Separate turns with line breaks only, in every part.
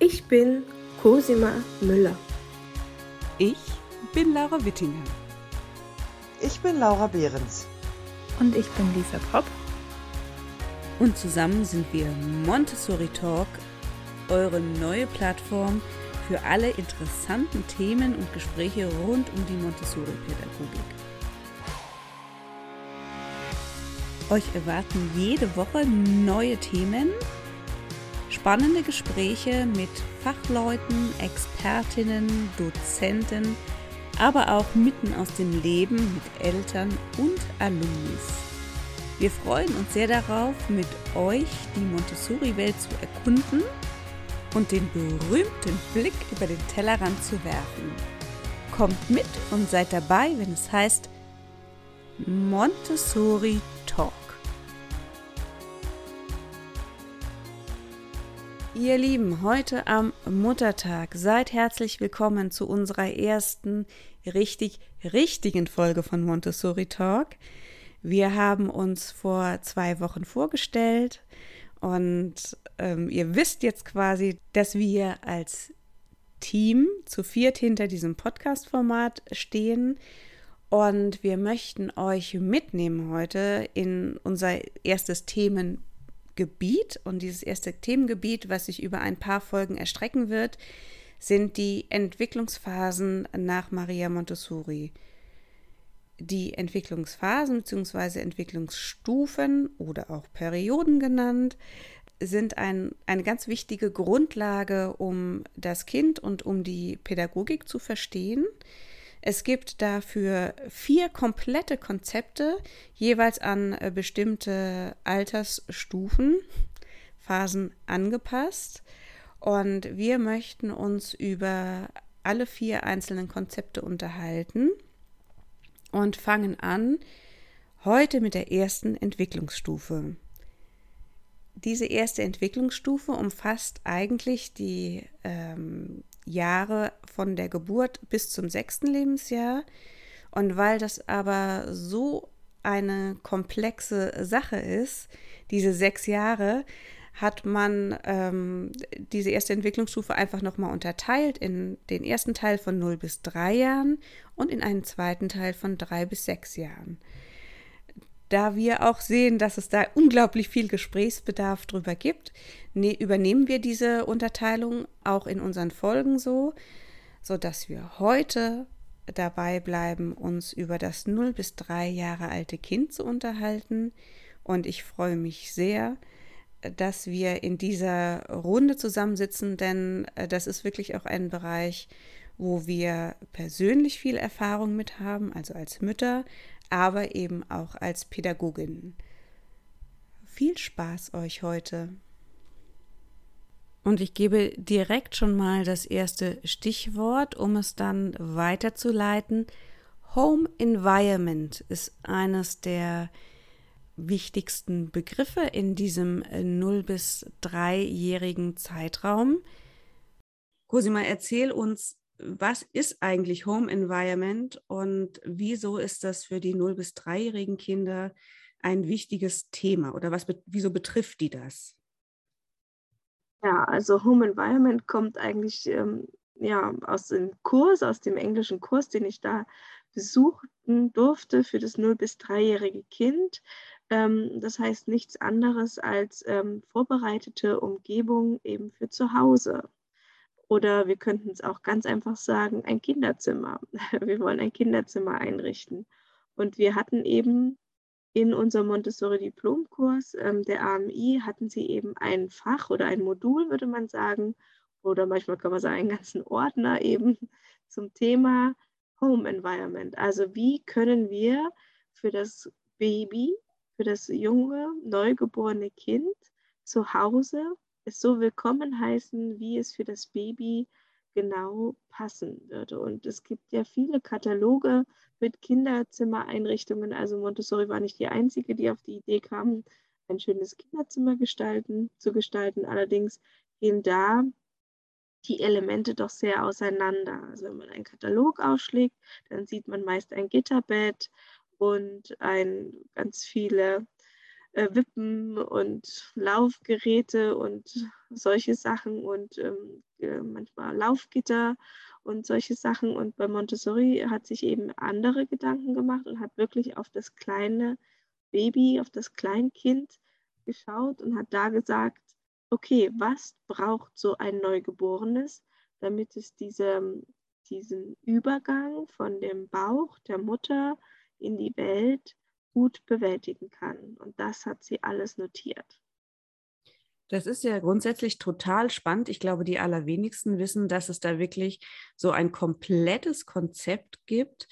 Ich bin Cosima Müller.
Ich bin Laura Wittinger.
Ich bin Laura Behrens.
Und ich bin Lisa Popp.
Und zusammen sind wir Montessori Talk, eure neue Plattform für alle interessanten Themen und Gespräche rund um die Montessori-Pädagogik. Euch erwarten jede Woche neue Themen, spannende Gespräche mit Fachleuten, Expertinnen, Dozenten, aber auch mitten aus dem Leben mit Eltern und Alumnis. Wir freuen uns sehr darauf, mit euch die Montessori-Welt zu erkunden und den berühmten Blick über den Tellerrand zu werfen. Kommt mit und seid dabei, wenn es heißt Montessori Ihr Lieben, heute am Muttertag seid herzlich willkommen zu unserer ersten richtig richtigen Folge von Montessori Talk. Wir haben uns vor zwei Wochen vorgestellt und ähm, ihr wisst jetzt quasi, dass wir als Team zu viert hinter diesem Podcast-Format stehen. Und wir möchten euch mitnehmen heute in unser erstes Themengebiet. Und dieses erste Themengebiet, was sich über ein paar Folgen erstrecken wird, sind die Entwicklungsphasen nach Maria Montessori. Die Entwicklungsphasen bzw. Entwicklungsstufen oder auch Perioden genannt sind ein, eine ganz wichtige Grundlage, um das Kind und um die Pädagogik zu verstehen. Es gibt dafür vier komplette Konzepte, jeweils an äh, bestimmte Altersstufen, Phasen angepasst. Und wir möchten uns über alle vier einzelnen Konzepte unterhalten und fangen an heute mit der ersten Entwicklungsstufe. Diese erste Entwicklungsstufe umfasst eigentlich die ähm, Jahre von der Geburt bis zum sechsten Lebensjahr. Und weil das aber so eine komplexe Sache ist, diese sechs Jahre, hat man ähm, diese erste Entwicklungsstufe einfach nochmal unterteilt in den ersten Teil von 0 bis 3 Jahren und in einen zweiten Teil von 3 bis 6 Jahren. Da wir auch sehen, dass es da unglaublich viel Gesprächsbedarf drüber gibt, ne, übernehmen wir diese Unterteilung auch in unseren Folgen so, sodass wir heute dabei bleiben, uns über das 0 bis 3 Jahre alte Kind zu unterhalten. Und ich freue mich sehr, dass wir in dieser Runde zusammensitzen, denn äh, das ist wirklich auch ein Bereich, wo wir persönlich viel Erfahrung mit haben, also als Mütter, aber eben auch als Pädagogin. Viel Spaß euch heute. Und ich gebe direkt schon mal das erste Stichwort, um es dann weiterzuleiten. Home Environment ist eines der wichtigsten Begriffe in diesem 0 äh, bis 3-jährigen Zeitraum. Cosima, erzähl uns, was ist eigentlich Home Environment und wieso ist das für die 0 bis 3-jährigen Kinder ein wichtiges Thema oder was, wieso betrifft die das?
Ja, also Home Environment kommt eigentlich ähm, ja, aus dem Kurs, aus dem englischen Kurs, den ich da besuchen durfte für das 0- bis 3-jährige Kind. Ähm, das heißt nichts anderes als ähm, vorbereitete Umgebung eben für zu Hause. Oder wir könnten es auch ganz einfach sagen, ein Kinderzimmer. Wir wollen ein Kinderzimmer einrichten. Und wir hatten eben in unserem Montessori-Diplomkurs ähm, der AMI, hatten sie eben ein Fach oder ein Modul, würde man sagen, oder manchmal kann man sagen, einen ganzen Ordner eben zum Thema Home Environment. Also wie können wir für das Baby für das junge, neugeborene Kind zu Hause es so willkommen heißen, wie es für das Baby genau passen würde. Und es gibt ja viele Kataloge mit Kinderzimmereinrichtungen. Also Montessori war nicht die einzige, die auf die Idee kam, ein schönes Kinderzimmer gestalten, zu gestalten. Allerdings gehen da die Elemente doch sehr auseinander. Also wenn man einen Katalog ausschlägt, dann sieht man meist ein Gitterbett, und ein, ganz viele äh, Wippen und Laufgeräte und solche Sachen und ähm, äh, manchmal Laufgitter und solche Sachen. Und bei Montessori hat sich eben andere Gedanken gemacht und hat wirklich auf das kleine Baby, auf das Kleinkind geschaut und hat da gesagt, okay, was braucht so ein Neugeborenes, damit es diese, diesen Übergang von dem Bauch der Mutter in die Welt gut bewältigen kann. Und das hat sie alles notiert.
Das ist ja grundsätzlich total spannend. Ich glaube, die allerwenigsten wissen, dass es da wirklich so ein komplettes Konzept gibt.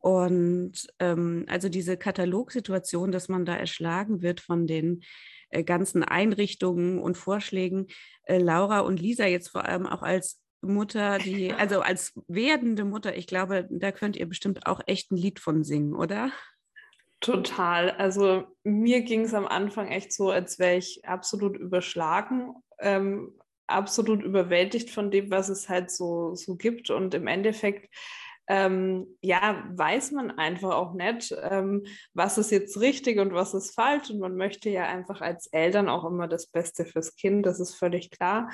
Und ähm, also diese Katalogsituation, dass man da erschlagen wird von den äh, ganzen Einrichtungen und Vorschlägen. Äh, Laura und Lisa jetzt vor allem auch als Mutter, die, also als werdende Mutter, ich glaube, da könnt ihr bestimmt auch echt ein Lied von singen, oder?
Total. Also mir ging es am Anfang echt so, als wäre ich absolut überschlagen, ähm, absolut überwältigt von dem, was es halt so, so gibt. Und im Endeffekt, ähm, ja, weiß man einfach auch nicht, ähm, was ist jetzt richtig und was ist falsch. Und man möchte ja einfach als Eltern auch immer das Beste fürs Kind, das ist völlig klar.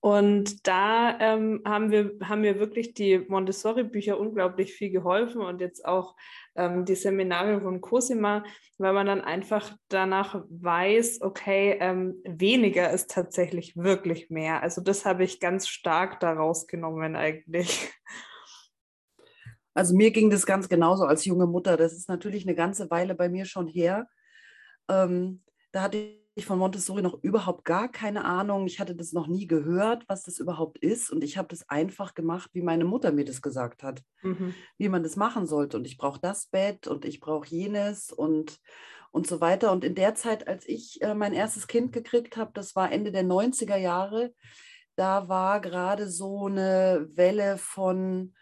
Und da ähm, haben, wir, haben mir wirklich die Montessori-Bücher unglaublich viel geholfen und jetzt auch ähm, die Seminare von Cosima, weil man dann einfach danach weiß, okay, ähm, weniger ist tatsächlich wirklich mehr. Also das habe ich ganz stark daraus genommen eigentlich.
Also mir ging das ganz genauso als junge Mutter. Das ist natürlich eine ganze Weile bei mir schon her. Ähm, da hatte ich von Montessori noch überhaupt gar keine Ahnung. Ich hatte das noch nie gehört, was das überhaupt ist. Und ich habe das einfach gemacht, wie meine Mutter mir das gesagt hat, mhm. wie man das machen sollte. Und ich brauche das Bett und ich brauche jenes und, und so weiter. Und in der Zeit, als ich äh, mein erstes Kind gekriegt habe, das war Ende der 90er Jahre, da war gerade so eine Welle von,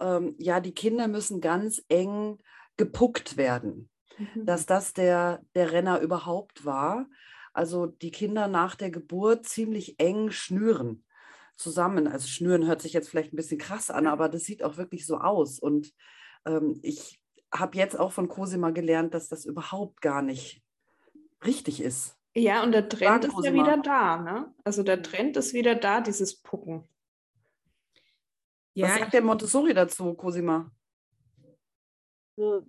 ähm, ja, die Kinder müssen ganz eng gepuckt werden. Mhm. Dass das der, der Renner überhaupt war also die Kinder nach der Geburt ziemlich eng schnüren zusammen. Also schnüren hört sich jetzt vielleicht ein bisschen krass an, aber das sieht auch wirklich so aus. Und ähm, ich habe jetzt auch von Cosima gelernt, dass das überhaupt gar nicht richtig ist.
Ja, und der Trend ist ja wieder da, ne? Also der Trend ist wieder da, dieses Pucken.
Ja, Was sagt der Montessori dazu, Cosima?
Also,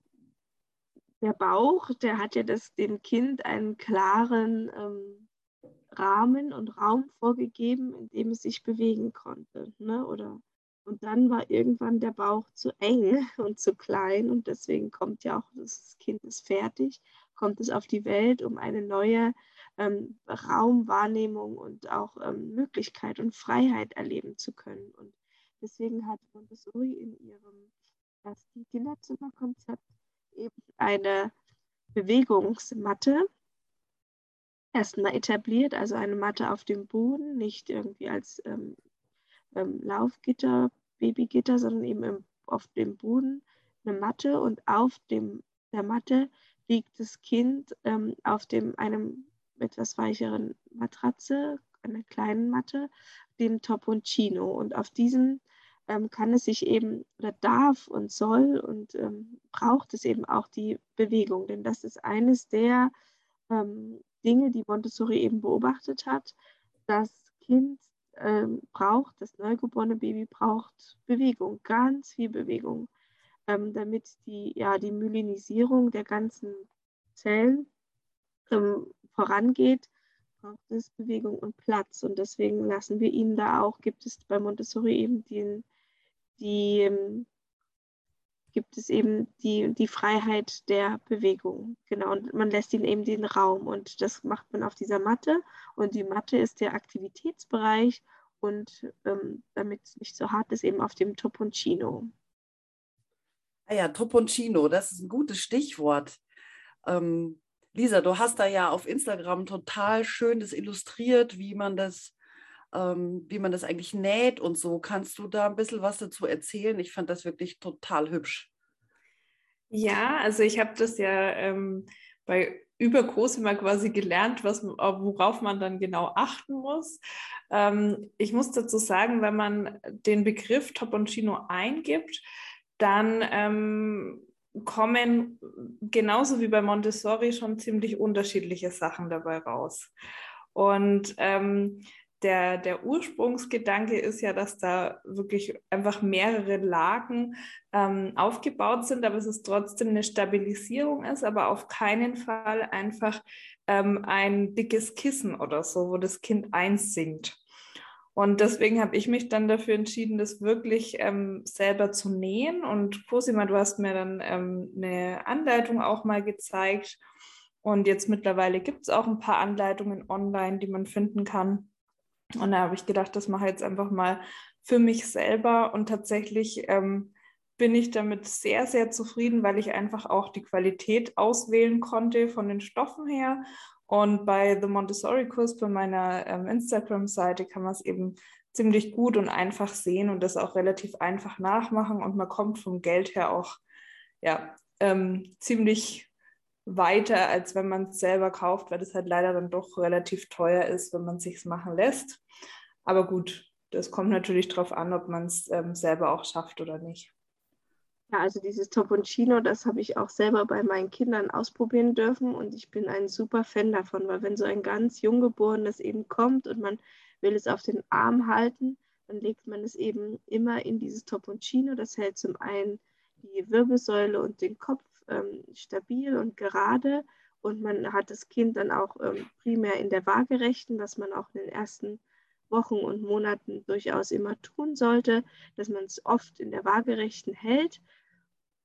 der Bauch, der hat ja das, dem Kind einen klaren ähm, Rahmen und Raum vorgegeben, in dem es sich bewegen konnte. Ne? Oder, und dann war irgendwann der Bauch zu eng und zu klein und deswegen kommt ja auch das Kind ist fertig, kommt es auf die Welt, um eine neue ähm, Raumwahrnehmung und auch ähm, Möglichkeit und Freiheit erleben zu können. Und deswegen hat Montessori in ihrem ersten Kinderzimmerkonzept eben eine Bewegungsmatte erstmal etabliert, also eine Matte auf dem Boden, nicht irgendwie als ähm, ähm, Laufgitter, Babygitter, sondern eben im, auf dem Boden eine Matte und auf dem, der Matte liegt das Kind ähm, auf dem, einem etwas weicheren Matratze, einer kleinen Matte, dem Toponcino. Und auf diesem ähm, kann es sich eben oder darf und soll und ähm, braucht es eben auch die Bewegung. Denn das ist eines der ähm, Dinge, die Montessori eben beobachtet hat. Das Kind ähm, braucht, das neugeborene Baby braucht Bewegung, ganz viel Bewegung, ähm, damit die, ja, die Myelinisierung der ganzen Zellen ähm, vorangeht braucht es Bewegung und Platz. Und deswegen lassen wir ihn da auch, gibt es bei Montessori eben den, die ähm, gibt es eben die, die Freiheit der Bewegung. Genau, und man lässt ihnen eben den Raum und das macht man auf dieser Matte und die Matte ist der Aktivitätsbereich und ähm, damit es nicht so hart ist, eben auf dem Toponcino.
Ah ja, Toponcino, das ist ein gutes Stichwort. Ähm, Lisa, du hast da ja auf Instagram total schön das illustriert, wie man das ähm, wie man das eigentlich näht und so. Kannst du da ein bisschen was dazu erzählen? Ich fand das wirklich total hübsch.
Ja, also ich habe das ja ähm, bei über Cosima quasi gelernt, was, worauf man dann genau achten muss. Ähm, ich muss dazu sagen, wenn man den Begriff Toponcino eingibt, dann ähm, kommen genauso wie bei Montessori schon ziemlich unterschiedliche Sachen dabei raus. Und ähm, der, der Ursprungsgedanke ist ja, dass da wirklich einfach mehrere Lagen ähm, aufgebaut sind, aber es ist trotzdem eine Stabilisierung ist, aber auf keinen Fall einfach ähm, ein dickes Kissen oder so, wo das Kind einsinkt. Und deswegen habe ich mich dann dafür entschieden, das wirklich ähm, selber zu nähen. Und Cosima, du hast mir dann ähm, eine Anleitung auch mal gezeigt. Und jetzt mittlerweile gibt es auch ein paar Anleitungen online, die man finden kann. Und da habe ich gedacht, das mache ich jetzt einfach mal für mich selber. Und tatsächlich ähm, bin ich damit sehr, sehr zufrieden, weil ich einfach auch die Qualität auswählen konnte von den Stoffen her und bei The Montessori-Kurs bei meiner ähm, Instagram-Seite kann man es eben ziemlich gut und einfach sehen und das auch relativ einfach nachmachen. Und man kommt vom Geld her auch ja, ähm, ziemlich weiter, als wenn man es selber kauft, weil das halt leider dann doch relativ teuer ist, wenn man es sich machen lässt. Aber gut, das kommt natürlich darauf an, ob man es ähm, selber auch schafft oder nicht.
Ja, also dieses Toponcino, das habe ich auch selber bei meinen Kindern ausprobieren dürfen und ich bin ein super Fan davon, weil wenn so ein ganz Junggeborenes eben kommt und man will es auf den Arm halten, dann legt man es eben immer in dieses Toponcino. Das hält zum einen die Wirbelsäule und den Kopf ähm, stabil und gerade. Und man hat das Kind dann auch ähm, primär in der Waagerechten, was man auch in den ersten Wochen und Monaten durchaus immer tun sollte, dass man es oft in der Waagerechten hält.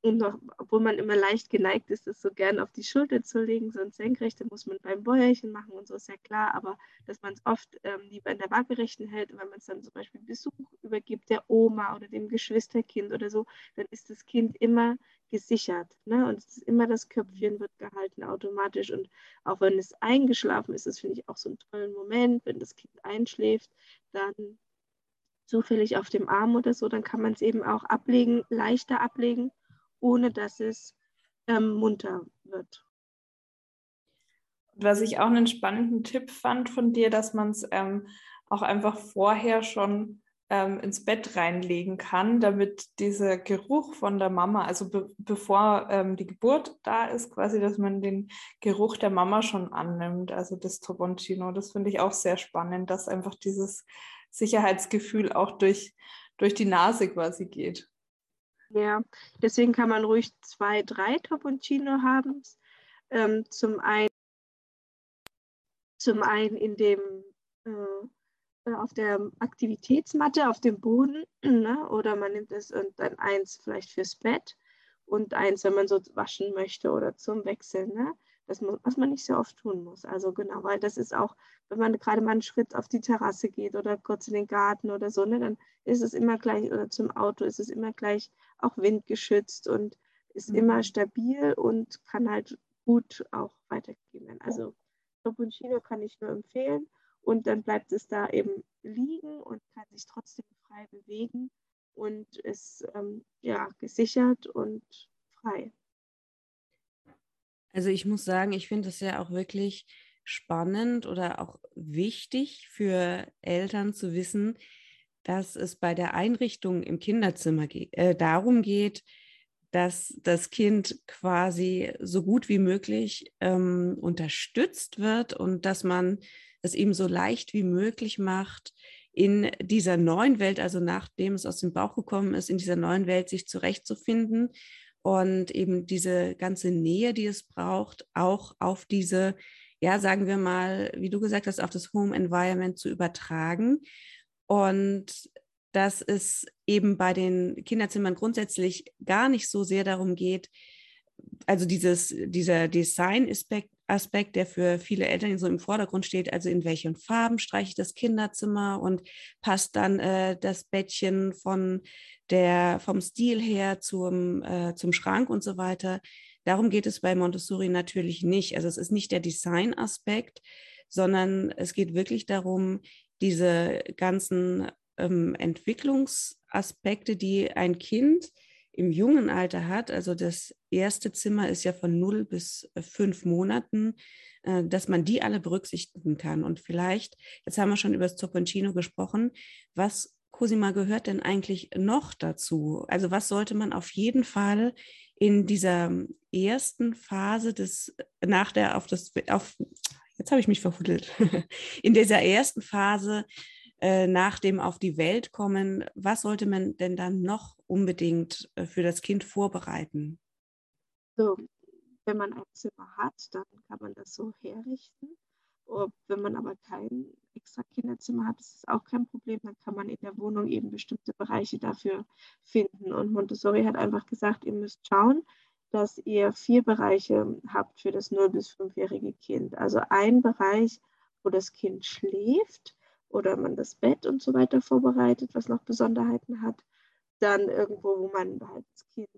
Und noch, obwohl man immer leicht geneigt ist, das so gern auf die Schulter zu legen, sonst senkrecht, dann muss man beim Bäuerchen machen und so ist ja klar, aber dass man es oft ähm, lieber in der Waagerechten hält wenn man es dann zum Beispiel Besuch übergibt, der Oma oder dem Geschwisterkind oder so, dann ist das Kind immer gesichert. Ne? Und es ist immer das Köpfchen wird gehalten automatisch. Und auch wenn es eingeschlafen ist, das finde ich auch so einen tollen Moment, wenn das Kind einschläft, dann zufällig auf dem Arm oder so, dann kann man es eben auch ablegen, leichter ablegen ohne dass es ähm, munter wird.
Was ich auch einen spannenden Tipp fand von dir, dass man es ähm, auch einfach vorher schon ähm, ins Bett reinlegen kann, damit dieser Geruch von der Mama, also be bevor ähm, die Geburt da ist, quasi, dass man den Geruch der Mama schon annimmt, also das Toboncino. Das finde ich auch sehr spannend, dass einfach dieses Sicherheitsgefühl auch durch, durch die Nase quasi geht.
Ja, deswegen kann man ruhig zwei, drei Toponcino haben. Ähm, zum, einen, zum einen in dem, äh, auf der Aktivitätsmatte auf dem Boden ne? oder man nimmt es und dann eins vielleicht fürs Bett und eins, wenn man so waschen möchte oder zum Wechseln. Ne? Das muss, was man nicht so oft tun muss. Also genau, weil das ist auch, wenn man gerade mal einen Schritt auf die Terrasse geht oder kurz in den Garten oder so, ne, dann ist es immer gleich, oder zum Auto ist es immer gleich auch windgeschützt und ist mhm. immer stabil und kann halt gut auch weitergegeben werden. Also Toponcino kann ich nur empfehlen und dann bleibt es da eben liegen und kann sich trotzdem frei bewegen und ist ähm, ja gesichert und frei.
Also ich muss sagen, ich finde es ja auch wirklich spannend oder auch wichtig für Eltern zu wissen, dass es bei der Einrichtung im Kinderzimmer ge äh, darum geht, dass das Kind quasi so gut wie möglich ähm, unterstützt wird und dass man es ihm so leicht wie möglich macht, in dieser neuen Welt, also nachdem es aus dem Bauch gekommen ist, in dieser neuen Welt sich zurechtzufinden und eben diese ganze Nähe, die es braucht, auch auf diese, ja, sagen wir mal, wie du gesagt hast, auf das Home Environment zu übertragen. Und dass es eben bei den Kinderzimmern grundsätzlich gar nicht so sehr darum geht, also dieses, dieser Design-Aspekt, Aspekt, der für viele Eltern so im Vordergrund steht, also in welchen Farben streiche ich das Kinderzimmer und passt dann äh, das Bettchen von der, vom Stil her zum, äh, zum Schrank und so weiter. Darum geht es bei Montessori natürlich nicht. Also es ist nicht der Design-Aspekt, sondern es geht wirklich darum, diese ganzen ähm, Entwicklungsaspekte, die ein Kind im jungen Alter hat, also das erste Zimmer ist ja von null bis äh, fünf Monaten, äh, dass man die alle berücksichtigen kann. Und vielleicht, jetzt haben wir schon über das Zopponcino gesprochen, was Cosima gehört denn eigentlich noch dazu? Also was sollte man auf jeden Fall in dieser ersten Phase des, nach der, auf das, auf, jetzt habe ich mich verhuddelt, in dieser ersten Phase äh, nach dem auf die Welt kommen, was sollte man denn dann noch unbedingt äh, für das Kind vorbereiten?
So, wenn man ein Zimmer hat, dann kann man das so herrichten. Wenn man aber kein extra Kinderzimmer hat, ist es auch kein Problem. Dann kann man in der Wohnung eben bestimmte Bereiche dafür finden. Und Montessori hat einfach gesagt, ihr müsst schauen, dass ihr vier Bereiche habt für das 0- bis 5-jährige Kind. Also ein Bereich, wo das Kind schläft oder man das Bett und so weiter vorbereitet, was noch Besonderheiten hat. Dann irgendwo, wo man halt das Kind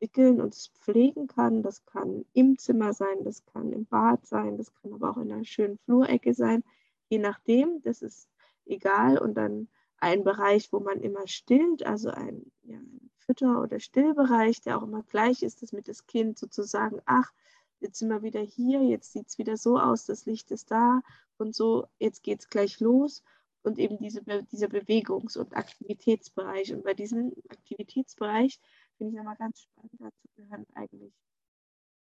wickeln und pflegen kann. Das kann im Zimmer sein, das kann im Bad sein, das kann aber auch in einer schönen Flurecke sein. Je nachdem, das ist egal. Und dann ein Bereich, wo man immer stillt, also ein, ja, Fütter- oder Stillbereich, der auch immer gleich ist, damit das Kind sozusagen, ach, jetzt sind wir wieder hier, jetzt sieht es wieder so aus, das Licht ist da und so, jetzt geht es gleich los und eben diese, dieser Bewegungs- und Aktivitätsbereich. Und bei diesem Aktivitätsbereich finde ich nochmal ganz spannend, dazu gehören eigentlich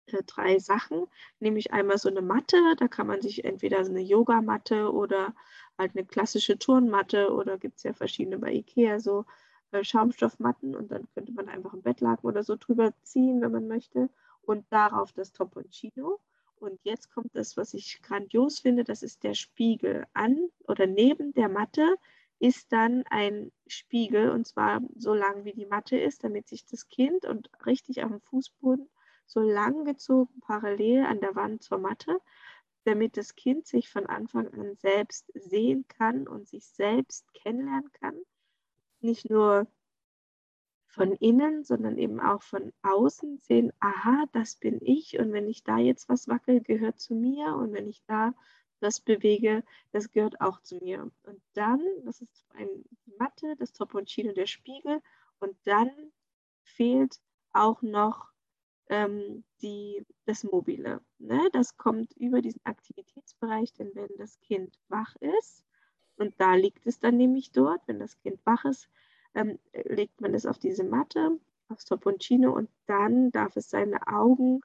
äh, drei Sachen, nämlich einmal so eine Matte, da kann man sich entweder so eine Yogamatte oder halt eine klassische Turnmatte oder gibt es ja verschiedene bei Ikea, so äh, Schaumstoffmatten und dann könnte man einfach ein Bettlaken oder so drüber ziehen, wenn man möchte und darauf das Topponcino. Und jetzt kommt das, was ich grandios finde, das ist der Spiegel. An oder neben der Matte ist dann ein Spiegel und zwar so lang wie die Matte ist, damit sich das Kind und richtig dem Fußboden so lang gezogen parallel an der Wand zur Matte, damit das Kind sich von Anfang an selbst sehen kann und sich selbst kennenlernen kann. Nicht nur von innen, sondern eben auch von außen sehen, aha, das bin ich und wenn ich da jetzt was wackel, gehört zu mir und wenn ich da das bewege, das gehört auch zu mir. Und dann, das ist ein, Matte, das Topponcino, der Spiegel und dann fehlt auch noch ähm, die, das Mobile. Ne? Das kommt über diesen Aktivitätsbereich, denn wenn das Kind wach ist, und da liegt es dann nämlich dort, wenn das Kind wach ist, ähm, legt man es auf diese Matte, aufs Topponcino und dann darf es seine Augen,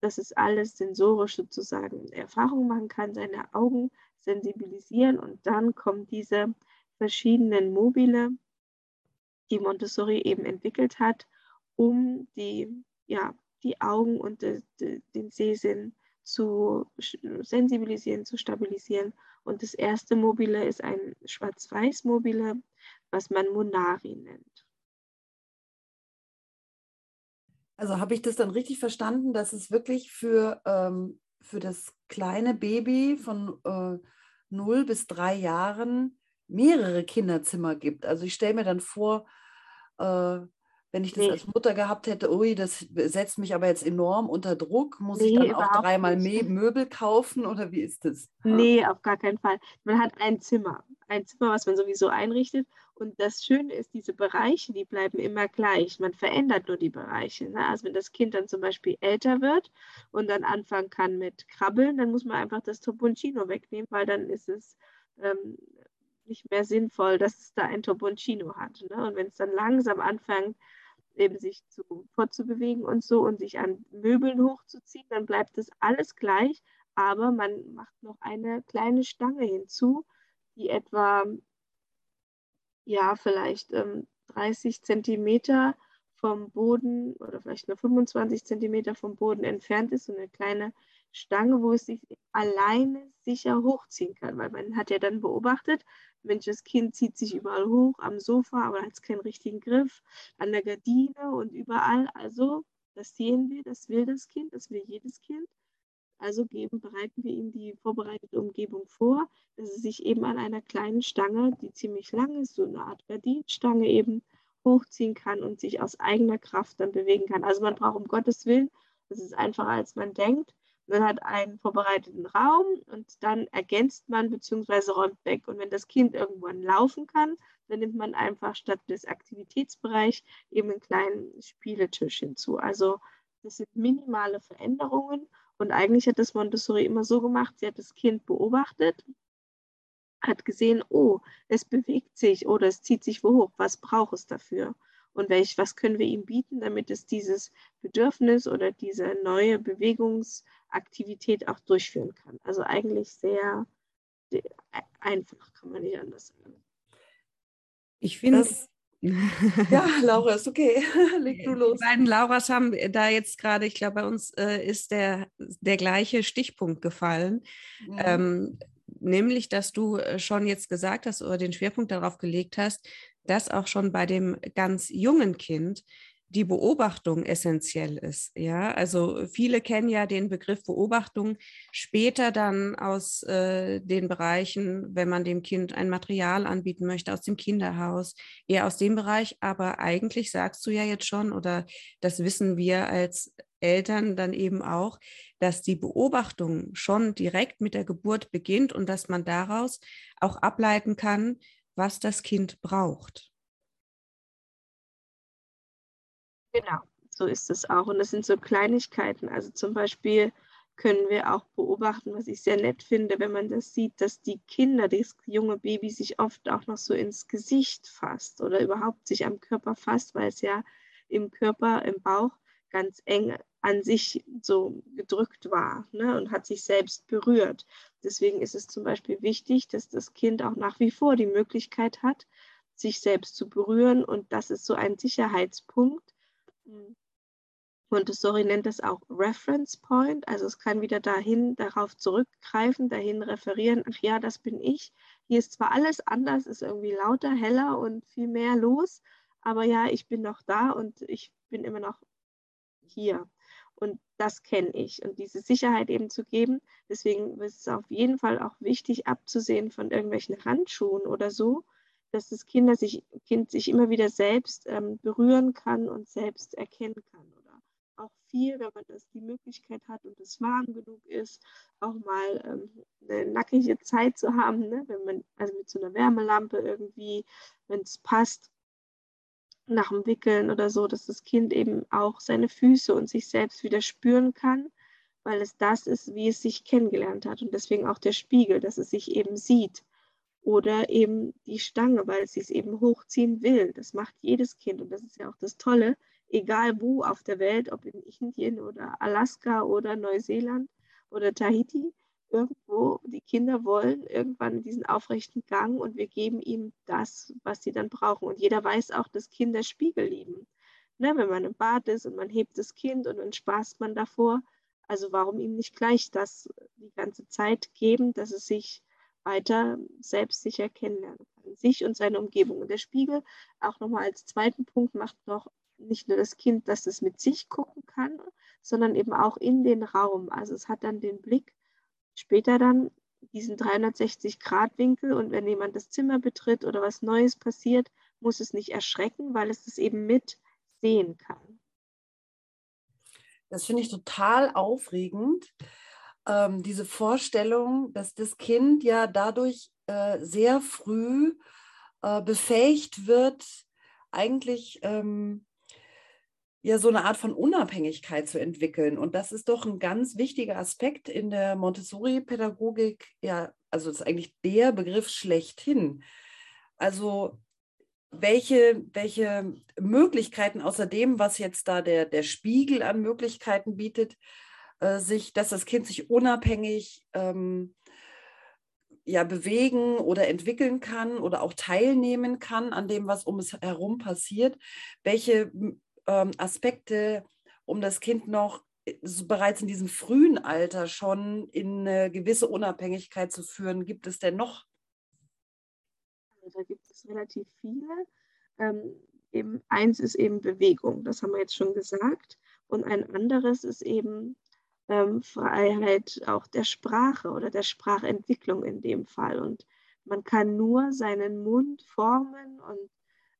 dass es alles sensorisch sozusagen Erfahrung machen kann, seine Augen sensibilisieren und dann kommen diese verschiedenen Mobile, die Montessori eben entwickelt hat, um die, ja, die Augen und de, de, den Sehsinn zu sensibilisieren, zu stabilisieren. Und das erste Mobile ist ein Schwarz-Weiß-Mobile, was man Monari nennt.
Also habe ich das dann richtig verstanden, dass es wirklich für, ähm, für das kleine Baby von äh, 0 bis 3 Jahren mehrere Kinderzimmer gibt? Also ich stelle mir dann vor, äh, wenn ich das nee. als Mutter gehabt hätte, ui, das setzt mich aber jetzt enorm unter Druck. Muss nee, ich dann auch dreimal nicht. Möbel kaufen oder wie ist das?
Nee, auf gar keinen Fall. Man hat ein Zimmer, ein Zimmer, was man sowieso einrichtet. Und das Schöne ist, diese Bereiche, die bleiben immer gleich. Man verändert nur die Bereiche. Ne? Also wenn das Kind dann zum Beispiel älter wird und dann anfangen kann mit Krabbeln, dann muss man einfach das Toponcino wegnehmen, weil dann ist es ähm, nicht mehr sinnvoll, dass es da ein Toponcino hat. Ne? Und wenn es dann langsam anfängt, eben sich zu, fortzubewegen und so und sich an Möbeln hochzuziehen, dann bleibt das alles gleich, aber man macht noch eine kleine Stange hinzu, die etwa, ja, vielleicht ähm, 30 Zentimeter vom Boden oder vielleicht nur 25 Zentimeter vom Boden entfernt ist, so eine kleine Stange, wo es sich alleine sicher hochziehen kann, weil man hat ja dann beobachtet, Mensch, das Kind zieht sich überall hoch, am Sofa, aber hat keinen richtigen Griff, an der Gardine und überall. Also, das sehen wir, das will das Kind, das will jedes Kind. Also geben, bereiten wir ihm die vorbereitete Umgebung vor, dass es sich eben an einer kleinen Stange, die ziemlich lang ist, so eine Art Gardinenstange eben hochziehen kann und sich aus eigener Kraft dann bewegen kann. Also man braucht um Gottes Willen, das ist einfacher als man denkt, man hat einen vorbereiteten Raum und dann ergänzt man bzw. räumt weg. Und wenn das Kind irgendwann laufen kann, dann nimmt man einfach statt des Aktivitätsbereichs eben einen kleinen Spieletisch hinzu. Also das sind minimale Veränderungen. Und eigentlich hat das Montessori immer so gemacht, sie hat das Kind beobachtet, hat gesehen, oh, es bewegt sich oder es zieht sich wo hoch, was braucht es dafür? und welch, was können wir ihm bieten, damit es dieses Bedürfnis oder diese neue Bewegungsaktivität auch durchführen kann. Also eigentlich sehr, einfach, kann man nicht anders sagen.
Ich finde,
ja, Laura, ist okay. Leg du los.
Die beiden Lauras haben da jetzt gerade, ich glaube, bei uns äh, ist der, der gleiche Stichpunkt gefallen. Mhm. Ähm, nämlich, dass du äh, schon jetzt gesagt hast oder den Schwerpunkt darauf gelegt hast, dass auch schon bei dem ganz jungen Kind die Beobachtung essentiell ist. Ja, also viele kennen ja den Begriff Beobachtung später dann aus äh, den Bereichen, wenn man dem Kind ein Material anbieten möchte, aus dem Kinderhaus, eher aus dem Bereich. Aber eigentlich sagst du ja jetzt schon, oder das wissen wir als Eltern dann eben auch, dass die Beobachtung schon direkt mit der Geburt beginnt und dass man daraus auch ableiten kann, was das Kind braucht.
Genau, so ist es auch. Und das sind so Kleinigkeiten. Also zum Beispiel können wir auch beobachten, was ich sehr nett finde, wenn man das sieht, dass die Kinder, das junge Baby sich oft auch noch so ins Gesicht fasst oder überhaupt sich am Körper fasst, weil es ja im Körper, im Bauch ganz eng an sich so gedrückt war ne, und hat sich selbst berührt. Deswegen ist es zum Beispiel wichtig, dass das Kind auch nach wie vor die Möglichkeit hat, sich selbst zu berühren. Und das ist so ein Sicherheitspunkt, Montessori nennt das auch Reference Point, also es kann wieder dahin, darauf zurückgreifen, dahin referieren, ach ja, das bin ich. Hier ist zwar alles anders, ist irgendwie lauter, heller und viel mehr los, aber ja, ich bin noch da und ich bin immer noch hier. Und das kenne ich. Und diese Sicherheit eben zu geben, deswegen ist es auf jeden Fall auch wichtig, abzusehen von irgendwelchen Handschuhen oder so, dass das Kinder sich, Kind sich immer wieder selbst ähm, berühren kann und selbst erkennen kann. Oder auch viel, wenn man das die Möglichkeit hat und es warm genug ist, auch mal ähm, eine nackige Zeit zu haben, ne? wenn man, also mit so einer Wärmelampe irgendwie, wenn es passt, nach dem Wickeln oder so, dass das Kind eben auch seine Füße und sich selbst wieder spüren kann, weil es das ist, wie es sich kennengelernt hat. Und deswegen auch der Spiegel, dass es sich eben sieht oder eben die Stange, weil sie es eben hochziehen will. Das macht jedes Kind und das ist ja auch das Tolle, egal wo auf der Welt, ob in Indien oder Alaska oder Neuseeland oder Tahiti, irgendwo, die Kinder wollen irgendwann diesen aufrechten Gang und wir geben ihnen das, was sie dann brauchen. Und jeder weiß auch, dass Kinder Spiegel lieben. Ne, wenn man im Bad ist und man hebt das Kind und dann spaßt man davor. Also warum ihm nicht gleich das die ganze Zeit geben, dass es sich weiter selbstsicher kennenlernen kann. Sich und seine Umgebung. Und der Spiegel, auch nochmal als zweiten Punkt, macht noch nicht nur das Kind, dass es mit sich gucken kann, sondern eben auch in den Raum. Also es hat dann den Blick später dann diesen 360-Grad-Winkel und wenn jemand das Zimmer betritt oder was Neues passiert, muss es nicht erschrecken, weil es es eben mit sehen kann.
Das finde ich total aufregend, ähm, diese Vorstellung, dass das Kind ja dadurch äh, sehr früh äh, befähigt wird, eigentlich ähm, ja so eine Art von Unabhängigkeit zu entwickeln. Und das ist doch ein ganz wichtiger Aspekt in der Montessori-Pädagogik. Ja, also das ist eigentlich der Begriff schlechthin. Also welche, welche Möglichkeiten außer dem, was jetzt da der, der Spiegel an Möglichkeiten bietet, äh, sich, dass das Kind sich unabhängig ähm, ja, bewegen oder entwickeln kann oder auch teilnehmen kann an dem, was um es herum passiert. Welche ähm, Aspekte, um das Kind noch äh, bereits in diesem frühen Alter schon in eine gewisse Unabhängigkeit zu führen, gibt es denn noch?
Also da gibt es relativ viele. Ähm, eben eins ist eben Bewegung, das haben wir jetzt schon gesagt. Und ein anderes ist eben ähm, Freiheit auch der Sprache oder der Sprachentwicklung in dem Fall. Und man kann nur seinen Mund formen und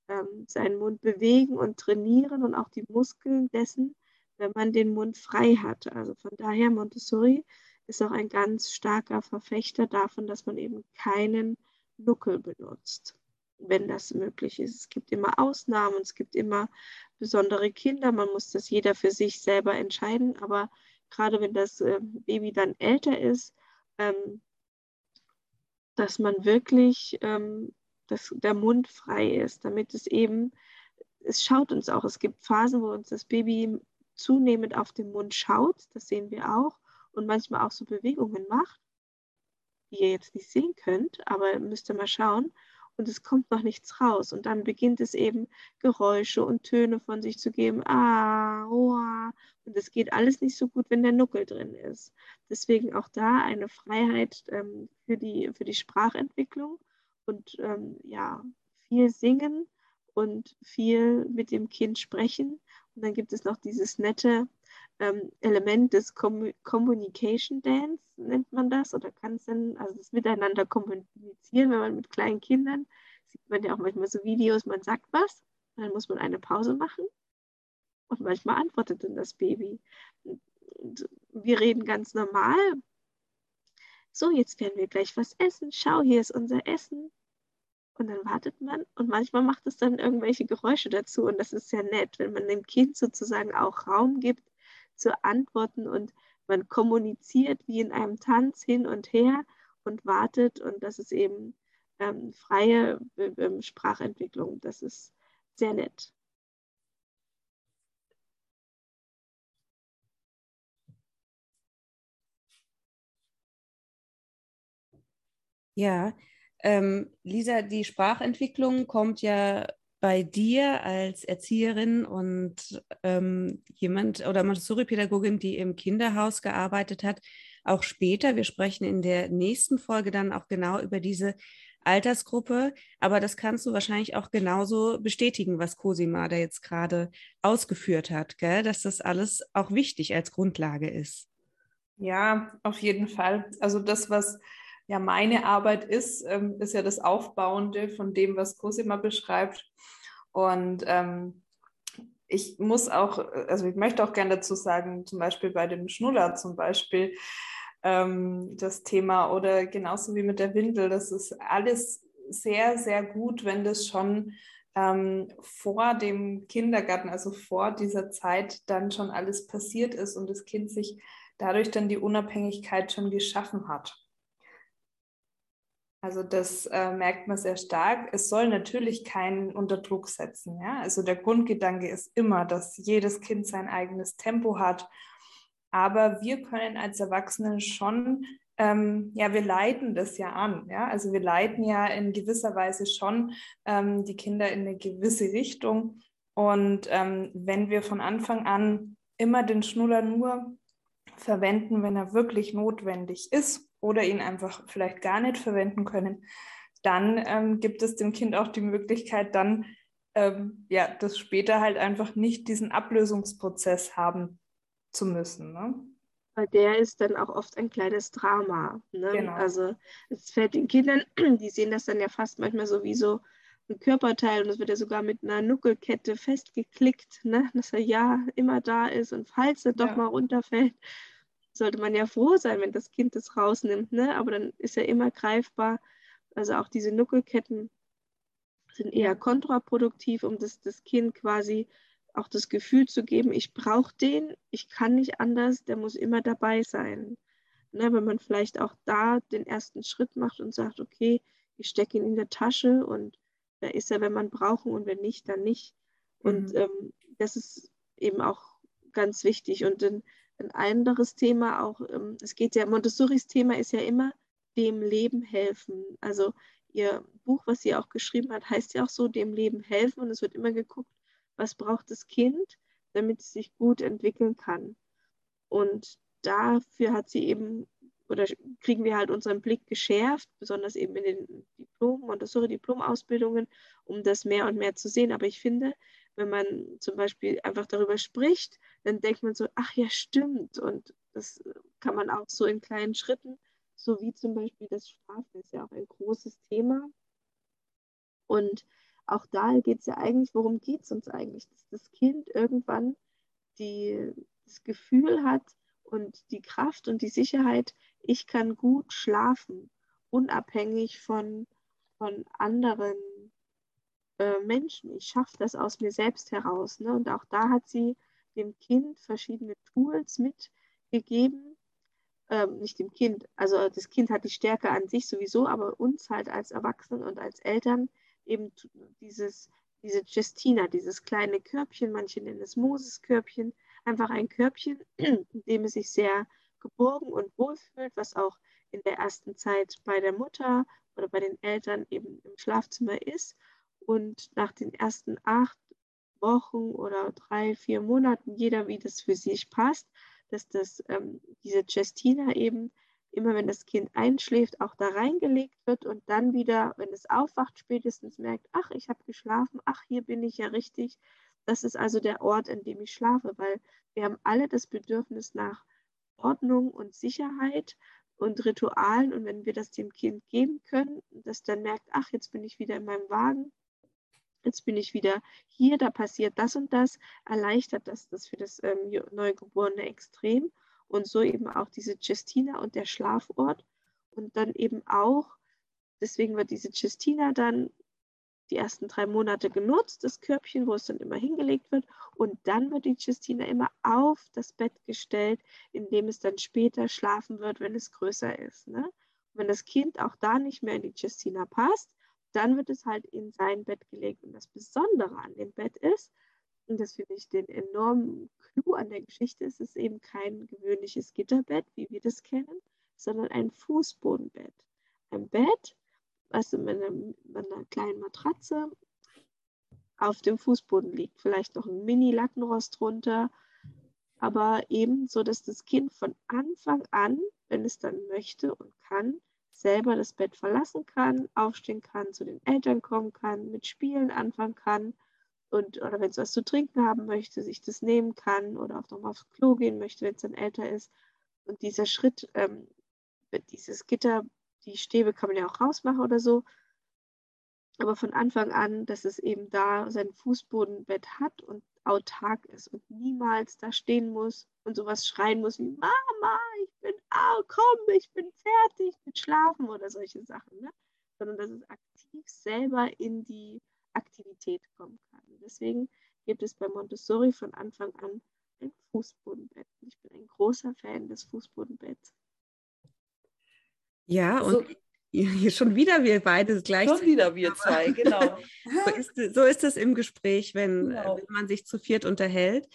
ähm, seinen Mund bewegen und trainieren und auch die Muskeln dessen, wenn man den Mund frei hat. Also von daher, Montessori ist auch ein ganz starker Verfechter davon, dass man eben keinen Nuckel benutzt, wenn das möglich ist. Es gibt immer Ausnahmen, es gibt immer besondere Kinder, man muss das jeder für sich selber entscheiden, aber gerade wenn das äh, Baby dann älter ist, ähm, dass man wirklich, ähm, dass der Mund frei ist, damit es eben es schaut uns auch. Es gibt Phasen, wo uns das Baby zunehmend auf den Mund schaut, das sehen wir auch, und manchmal auch so Bewegungen macht, die ihr jetzt nicht sehen könnt, aber müsst ihr mal schauen. Und es kommt noch nichts raus. Und dann beginnt es eben Geräusche und Töne von sich zu geben. Ah, oh, und es geht alles nicht so gut, wenn der Nuckel drin ist. Deswegen auch da eine Freiheit ähm, für, die, für die Sprachentwicklung und ähm, ja, viel singen und viel mit dem Kind sprechen. Und dann gibt es noch dieses nette ähm, Element des Com Communication Dance, nennt man das, oder kann es dann, also das Miteinander kommunizieren, wenn man mit kleinen Kindern, sieht man ja auch manchmal so Videos, man sagt was, dann muss man eine Pause machen und manchmal antwortet dann das Baby. Und wir reden ganz normal. So, jetzt werden wir gleich was essen. Schau, hier ist unser Essen. Und dann wartet man und manchmal macht es dann irgendwelche Geräusche dazu. Und das ist sehr nett, wenn man dem Kind sozusagen auch Raum gibt zu antworten und man kommuniziert wie in einem Tanz hin und her und wartet. Und das ist eben ähm, freie äh, Sprachentwicklung. Das ist sehr nett.
Ja, ähm, Lisa, die Sprachentwicklung kommt ja bei dir als Erzieherin und ähm, jemand oder Montessori-Pädagogin, die im Kinderhaus gearbeitet hat, auch später. Wir sprechen in der nächsten Folge dann auch genau über diese Altersgruppe, aber das kannst du wahrscheinlich auch genauso bestätigen, was Cosima da jetzt gerade ausgeführt hat, gell? dass das alles auch wichtig als Grundlage ist.
Ja, auf jeden Fall. Also das, was ja meine Arbeit ist, ähm, ist ja das Aufbauende von dem, was Cosima beschreibt. Und ähm, ich muss auch, also ich möchte auch gerne dazu sagen, zum Beispiel bei dem Schnuller zum Beispiel, ähm, das Thema oder genauso wie mit der Windel, das ist alles sehr, sehr gut, wenn das schon ähm, vor dem Kindergarten, also vor dieser Zeit dann schon alles passiert ist und das Kind sich dadurch dann die Unabhängigkeit schon geschaffen hat. Also das äh, merkt man sehr stark. Es soll natürlich keinen unter Druck setzen. Ja? Also der Grundgedanke ist immer, dass jedes Kind sein eigenes Tempo hat. Aber wir können als Erwachsene schon, ähm, ja, wir leiten das ja an. Ja? Also wir leiten ja in gewisser Weise schon ähm, die Kinder in eine gewisse Richtung. Und ähm, wenn wir von Anfang an immer den Schnuller nur verwenden, wenn er wirklich notwendig ist oder ihn einfach vielleicht gar nicht verwenden können, dann ähm, gibt es dem Kind auch die Möglichkeit, dann ähm, ja, das später halt einfach nicht diesen Ablösungsprozess haben zu müssen. Ne?
Weil der ist dann auch oft ein kleines Drama. Ne? Genau. Also es fällt den Kindern, die sehen das dann ja fast manchmal so wie so ein Körperteil und es wird ja sogar mit einer Nuckelkette festgeklickt, ne? dass er ja immer da ist und falls er doch ja. mal runterfällt, sollte man ja froh sein, wenn das Kind das rausnimmt, ne? aber dann ist er immer greifbar. Also auch diese Nuckelketten sind eher kontraproduktiv, um das, das Kind quasi auch das Gefühl zu geben, ich brauche den, ich kann nicht anders, der muss immer dabei sein. Ne, wenn man vielleicht auch da den ersten Schritt macht und sagt, okay, ich stecke ihn in der Tasche und da ist er, wenn man brauchen und wenn nicht, dann nicht. Und mhm. ähm, das ist eben auch ganz wichtig. Und dann ein anderes Thema auch, ähm, es geht ja, Montessoris Thema ist ja immer dem Leben helfen. Also ihr Buch, was sie auch geschrieben hat, heißt ja auch so, dem Leben helfen. Und es wird immer geguckt, was braucht das Kind, damit es sich gut entwickeln kann. Und dafür hat sie eben, oder kriegen wir halt unseren Blick geschärft, besonders eben in den Diplom, Montessori-Diplomausbildungen, um das mehr und mehr zu sehen. Aber ich finde, wenn man zum Beispiel einfach darüber spricht, dann denkt man so, ach ja, stimmt. Und das kann man auch so in kleinen Schritten, so wie zum Beispiel das Strafen ist ja auch ein großes Thema. Und auch da geht es ja eigentlich, worum geht es uns eigentlich? Dass das Kind irgendwann die, das Gefühl hat und die Kraft und die Sicherheit, ich kann gut schlafen, unabhängig von, von anderen äh, Menschen. Ich schaffe das aus mir selbst heraus. Ne? Und auch da hat sie dem Kind verschiedene Tools mitgegeben. Ähm, nicht dem Kind, also das Kind hat die Stärke an sich sowieso, aber uns halt als Erwachsenen und als Eltern eben dieses diese Justina, dieses kleine Körbchen, manche nennen es Moses-Körbchen, einfach ein Körbchen, in dem es sich sehr geborgen und wohl fühlt, was auch in der ersten Zeit bei der Mutter oder bei den Eltern eben im Schlafzimmer ist. Und nach den ersten acht Wochen oder drei, vier Monaten, jeder wie das für sich passt, dass das, ähm, diese Justina eben immer, wenn das Kind einschläft, auch da reingelegt wird und dann wieder, wenn es aufwacht, spätestens merkt, ach, ich habe geschlafen, ach, hier bin ich ja richtig. Das ist also der Ort, in dem ich schlafe, weil wir haben alle das Bedürfnis nach Ordnung und Sicherheit und Ritualen. Und wenn wir das dem Kind geben können, das dann merkt, ach, jetzt bin ich wieder in meinem Wagen, jetzt bin ich wieder hier, da passiert das und das, erleichtert das das für das ähm, Neugeborene extrem. Und so eben auch diese Justina und der Schlafort. Und dann eben auch, deswegen wird diese Justina dann die ersten drei Monate genutzt, das Körbchen, wo es dann immer hingelegt wird. Und dann wird die Justina immer auf das Bett gestellt, in dem es dann später schlafen wird, wenn es größer ist. Ne? wenn das Kind auch da nicht mehr in die Justina passt, dann wird es halt in sein Bett gelegt. Und das Besondere an dem Bett ist, und das finde ich den enormen Clou an der Geschichte, ist es eben kein gewöhnliches Gitterbett, wie wir das kennen, sondern ein Fußbodenbett. Ein Bett, was mit einer, mit einer kleinen Matratze auf dem Fußboden liegt. Vielleicht noch ein Mini-Lattenrost drunter, aber eben so, dass das Kind von Anfang an, wenn es dann möchte und kann, selber das Bett verlassen kann, aufstehen kann, zu den Eltern kommen kann, mit Spielen anfangen kann und oder wenn es was zu trinken haben möchte, sich das nehmen kann oder auch nochmal aufs Klo gehen möchte, wenn es dann älter ist. Und dieser Schritt, ähm, dieses Gitter die Stäbe kann man ja auch rausmachen oder so. Aber von Anfang an, dass es eben da sein Fußbodenbett hat und autark ist und niemals da stehen muss und sowas schreien muss wie Mama, ich bin, oh, komm, ich bin fertig mit Schlafen oder solche Sachen. Ne? Sondern dass es aktiv selber in die Aktivität kommen kann. Deswegen gibt es bei Montessori von Anfang an ein Fußbodenbett. Ich bin ein großer Fan des Fußbodenbetts.
Ja, und so, schon wieder wir beide gleich.
Schon wieder wir zwei, genau.
so, ist, so ist es im Gespräch, wenn, genau. wenn man sich zu viert unterhält.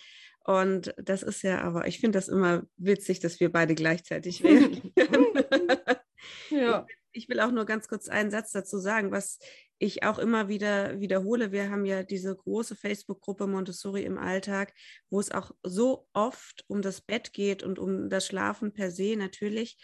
Und das ist ja, aber ich finde das immer witzig, dass wir beide gleichzeitig reden. ja. Ich, ich will auch nur ganz kurz einen Satz dazu sagen, was ich auch immer wieder wiederhole. Wir haben ja diese große Facebook-Gruppe Montessori im Alltag, wo es auch so oft um das Bett geht und um das Schlafen per se natürlich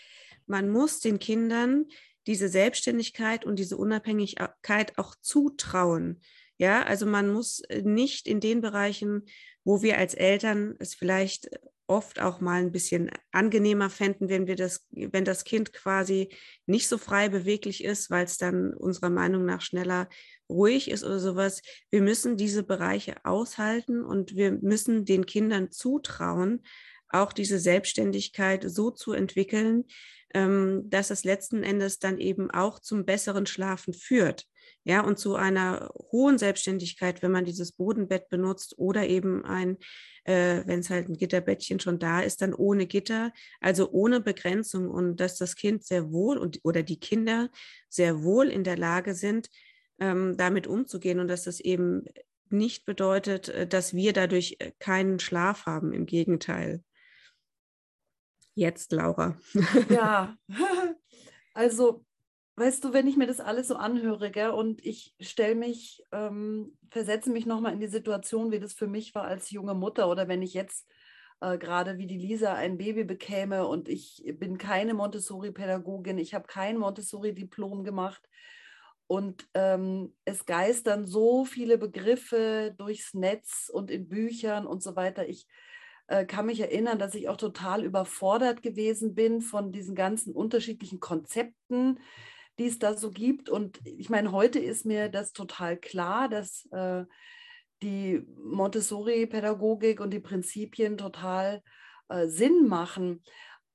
man muss den Kindern diese Selbstständigkeit und diese Unabhängigkeit auch zutrauen. Ja, also man muss äh, nicht in den Bereichen, wo wir als Eltern es vielleicht oft auch mal ein bisschen angenehmer fänden, wenn wir das, wenn das Kind quasi nicht so frei beweglich ist, weil es dann unserer Meinung nach schneller ruhig ist oder sowas. Wir müssen diese Bereiche aushalten und wir müssen den Kindern zutrauen, auch diese Selbstständigkeit so zu entwickeln, ähm, dass es letzten Endes dann eben auch zum besseren Schlafen führt. Ja, und zu einer hohen Selbstständigkeit, wenn man dieses Bodenbett benutzt oder eben ein, äh, wenn es halt ein Gitterbettchen schon da ist, dann ohne Gitter, also ohne Begrenzung und dass das Kind sehr wohl und oder die Kinder sehr wohl in der Lage sind, ähm, damit umzugehen und dass das eben nicht bedeutet, äh, dass wir dadurch äh, keinen Schlaf haben. Im Gegenteil. Jetzt, Laura.
Ja, also, weißt du, wenn ich mir das alles so anhöre, gell, und ich stelle mich, ähm, versetze mich nochmal in die Situation, wie das für mich war als junge Mutter oder wenn ich jetzt äh, gerade wie die Lisa ein Baby bekäme und ich bin keine Montessori-Pädagogin, ich habe kein Montessori-Diplom gemacht. Und ähm, es geistern so viele Begriffe durchs Netz und in Büchern und so weiter. Ich äh, kann mich erinnern, dass ich auch total überfordert gewesen bin von diesen ganzen unterschiedlichen Konzepten, die es da so gibt. Und ich meine, heute ist mir das total klar, dass äh, die Montessori-Pädagogik und die Prinzipien total äh, Sinn machen.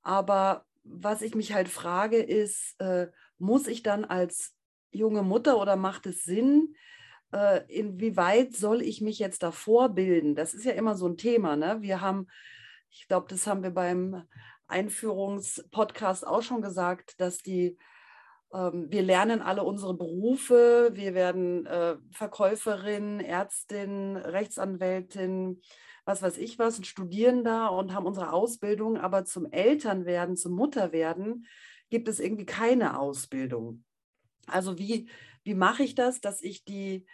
Aber was ich mich halt frage, ist, äh, muss ich dann als junge Mutter oder macht es Sinn, äh, inwieweit soll ich mich jetzt da vorbilden? Das ist ja immer so ein Thema. Ne? Wir haben, ich glaube, das haben wir beim Einführungspodcast auch schon gesagt, dass die ähm, wir lernen alle unsere Berufe, wir werden äh, Verkäuferin, Ärztin, Rechtsanwältin, was weiß ich was, und studieren da und haben unsere Ausbildung, aber zum Elternwerden, zum Mutterwerden gibt es irgendwie keine Ausbildung. Also wie, wie mache ich das, dass ich die,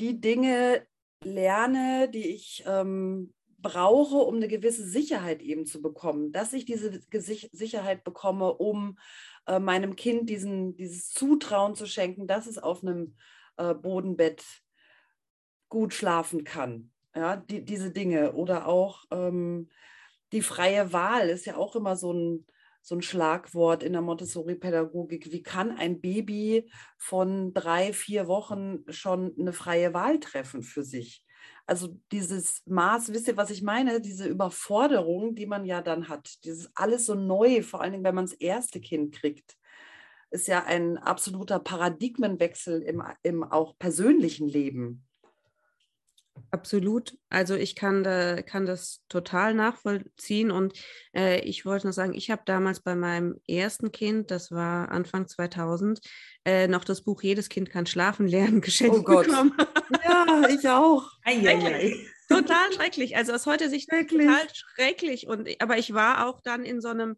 die Dinge lerne, die ich ähm, brauche, um eine gewisse Sicherheit eben zu bekommen, dass ich diese Sicherheit bekomme, um äh, meinem Kind diesen, dieses Zutrauen zu schenken, dass es auf einem äh, Bodenbett gut schlafen kann. Ja, die, diese Dinge. Oder auch ähm, die freie Wahl ist ja auch immer so ein, so ein Schlagwort in der Montessori-Pädagogik. Wie kann ein Baby von drei, vier Wochen schon eine freie Wahl treffen für sich? Also dieses Maß, wisst ihr, was ich meine? Diese Überforderung, die man ja dann hat, dieses alles so neu, vor allen Dingen, wenn man das erste Kind kriegt, ist ja ein absoluter Paradigmenwechsel im, im auch persönlichen Leben.
Absolut. Also ich kann, da, kann das total nachvollziehen. Und äh, ich wollte noch sagen, ich habe damals bei meinem ersten Kind, das war Anfang 2000, äh, noch das Buch Jedes Kind kann schlafen lernen geschenkt
oh Gott. bekommen. Ja, ich auch.
Total schrecklich. Also aus heutiger Sicht schrecklich. total schrecklich. Und, aber ich war auch dann in so einem,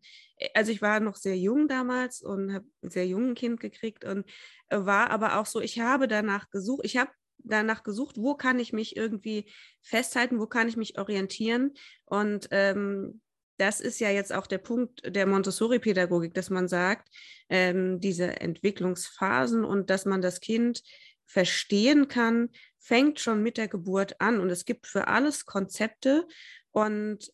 also ich war noch sehr jung damals und habe ein sehr jungen Kind gekriegt und war aber auch so, ich habe danach gesucht, ich habe danach gesucht, wo kann ich mich irgendwie festhalten, wo kann ich mich orientieren. Und ähm, das ist ja jetzt auch der Punkt der Montessori-Pädagogik, dass man sagt, ähm, diese Entwicklungsphasen und dass man das Kind verstehen kann, fängt schon mit der Geburt an. Und es gibt für alles Konzepte und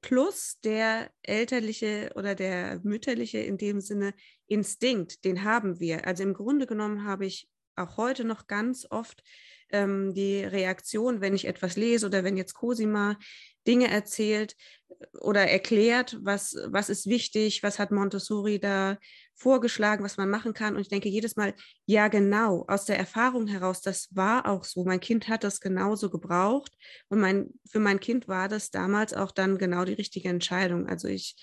plus der elterliche oder der mütterliche in dem Sinne Instinkt, den haben wir. Also im Grunde genommen habe ich auch heute noch ganz oft ähm, die Reaktion, wenn ich etwas lese oder wenn jetzt Cosima Dinge erzählt äh, oder erklärt, was, was ist wichtig, was hat Montessori da vorgeschlagen, was man machen kann. Und ich denke jedes Mal, ja, genau, aus der Erfahrung heraus, das war auch so. Mein Kind hat das genauso gebraucht. Und mein, für mein Kind war das damals auch dann genau die richtige Entscheidung. Also ich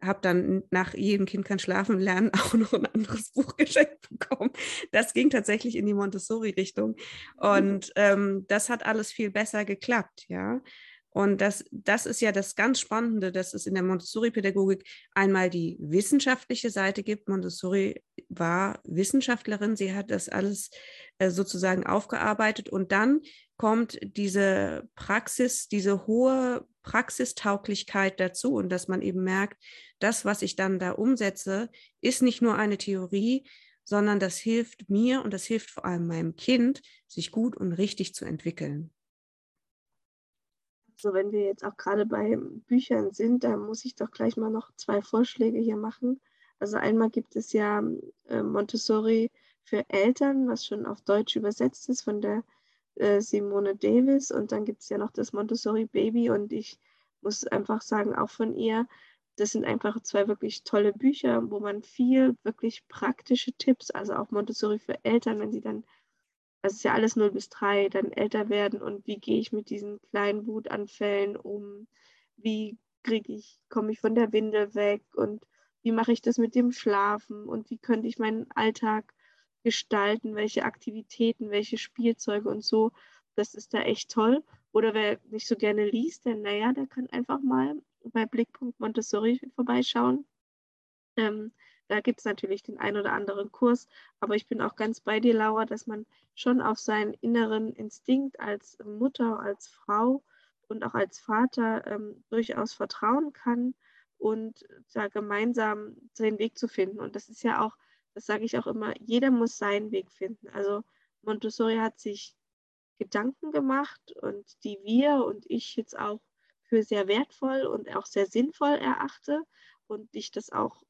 habe dann nach jedem Kind kann schlafen lernen auch noch ein anderes Buch geschenkt bekommen. Das ging tatsächlich in die Montessori-Richtung. Und ähm, das hat alles viel besser geklappt, ja. Und das, das ist ja das ganz Spannende, dass es in der Montessori-Pädagogik einmal die wissenschaftliche Seite gibt. Montessori war Wissenschaftlerin, sie hat das alles äh, sozusagen aufgearbeitet und dann kommt diese Praxis, diese hohe Praxistauglichkeit dazu und dass man eben merkt, das, was ich dann da umsetze, ist nicht nur eine Theorie, sondern das hilft mir und das hilft vor allem meinem Kind, sich gut und richtig zu entwickeln.
So, wenn wir jetzt auch gerade bei Büchern sind, da muss ich doch gleich mal noch zwei Vorschläge hier machen. Also einmal gibt es ja äh, Montessori für Eltern, was schon auf Deutsch übersetzt ist von der äh, Simone Davis. Und dann gibt es ja noch das Montessori Baby. Und ich muss einfach sagen, auch von ihr, das sind einfach zwei wirklich tolle Bücher, wo man viel wirklich praktische Tipps, also auch Montessori für Eltern, wenn sie dann das ist ja alles 0 bis 3, dann älter werden und wie gehe ich mit diesen kleinen Wutanfällen um, wie kriege ich, komme ich von der Windel weg und wie mache ich das mit dem Schlafen und wie könnte ich meinen Alltag gestalten, welche Aktivitäten, welche Spielzeuge und so. Das ist da echt toll. Oder wer nicht so gerne liest, dann naja, der kann einfach mal bei Blickpunkt Montessori vorbeischauen. Ähm, da gibt es natürlich den ein oder anderen Kurs, aber ich bin auch ganz bei dir, Laura, dass man schon auf seinen inneren Instinkt als Mutter, als Frau und auch als Vater ähm, durchaus vertrauen kann und da gemeinsam seinen Weg zu finden. Und das ist ja auch, das sage ich auch immer, jeder muss seinen Weg finden. Also Montessori hat sich Gedanken gemacht und die wir und ich jetzt auch für sehr wertvoll und auch sehr sinnvoll erachte und ich das auch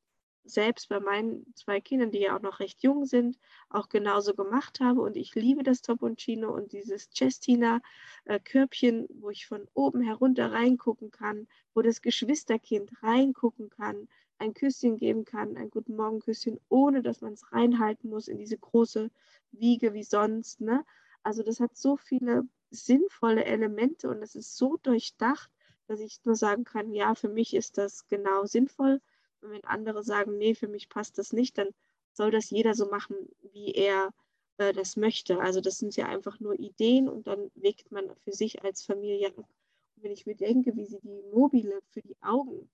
selbst bei meinen zwei Kindern, die ja auch noch recht jung sind, auch genauso gemacht habe. Und ich liebe das Toponcino und dieses Cestina-Körbchen, äh, wo ich von oben herunter reingucken kann, wo das Geschwisterkind reingucken kann, ein Küsschen geben kann, ein Guten Morgen-Küsschen, ohne dass man es reinhalten muss in diese große Wiege wie sonst. Ne? Also das hat so viele sinnvolle Elemente und es ist so durchdacht, dass ich nur sagen kann, ja, für mich ist das genau sinnvoll und wenn andere sagen, nee, für mich passt das nicht, dann soll das jeder so machen, wie er äh, das möchte. Also das sind ja einfach nur Ideen und dann wägt man für sich als Familie ab. Und wenn ich mir denke, wie sie die Mobile für die Augen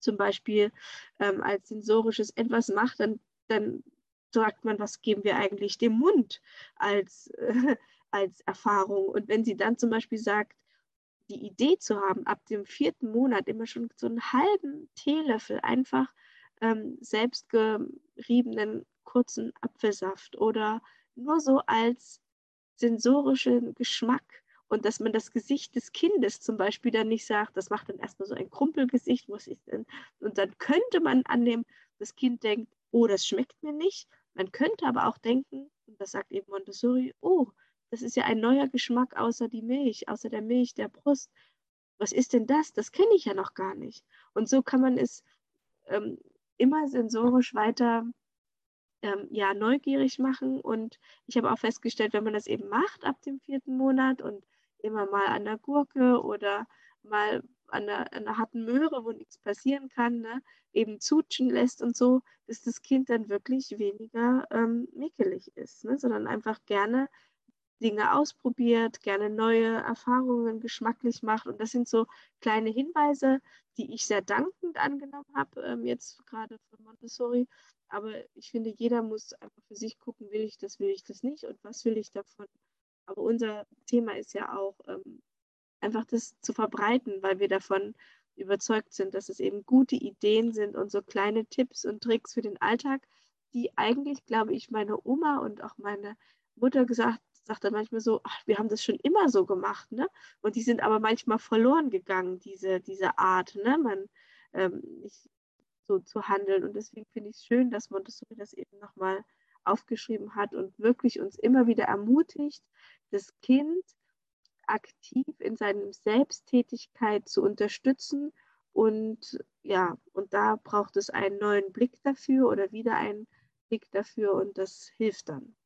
zum Beispiel ähm, als sensorisches etwas macht, dann, dann sagt man, was geben wir eigentlich dem Mund als, äh, als Erfahrung. Und wenn sie dann zum Beispiel sagt, die Idee zu haben, ab dem vierten Monat immer schon so einen halben Teelöffel einfach ähm, selbstgeriebenen kurzen Apfelsaft oder nur so als sensorischen Geschmack und dass man das Gesicht des Kindes zum Beispiel dann nicht sagt, das macht dann erstmal so ein Krumpelgesicht, was ist denn? Und dann könnte man annehmen, das Kind denkt, oh, das schmeckt mir nicht. Man könnte aber auch denken, und das sagt eben Montessori, oh, das ist ja ein neuer Geschmack außer die Milch, außer der Milch der Brust. Was ist denn das? Das kenne ich ja noch gar nicht. Und so kann man es ähm, immer sensorisch weiter ähm, ja, neugierig machen. Und ich habe auch festgestellt, wenn man das eben macht ab dem vierten Monat und immer mal an der Gurke oder mal an der, an der harten Möhre, wo nichts passieren kann, ne, eben zutschen lässt und so, dass das Kind dann wirklich weniger ähm, mickelig ist, ne, sondern einfach gerne Dinge ausprobiert, gerne neue Erfahrungen geschmacklich macht. Und das sind so kleine Hinweise, die ich sehr dankend angenommen habe, ähm, jetzt gerade von Montessori. Aber ich finde, jeder muss einfach für sich gucken, will ich das, will ich das nicht und was will ich davon. Aber unser Thema ist ja auch ähm, einfach das zu verbreiten, weil wir davon überzeugt sind, dass es eben gute Ideen sind und so kleine Tipps und Tricks für den Alltag, die eigentlich, glaube ich, meine Oma und auch meine Mutter gesagt sagt er manchmal so, ach, wir haben das schon immer so gemacht, ne? Und die sind aber manchmal verloren gegangen, diese, diese Art, ne? Man ähm, nicht so zu handeln. Und deswegen finde ich es schön, dass Montessori das eben nochmal aufgeschrieben hat und wirklich uns immer wieder ermutigt, das Kind aktiv in seiner Selbsttätigkeit zu unterstützen. Und ja, und da braucht es einen neuen Blick dafür oder wieder einen Blick dafür und das hilft dann.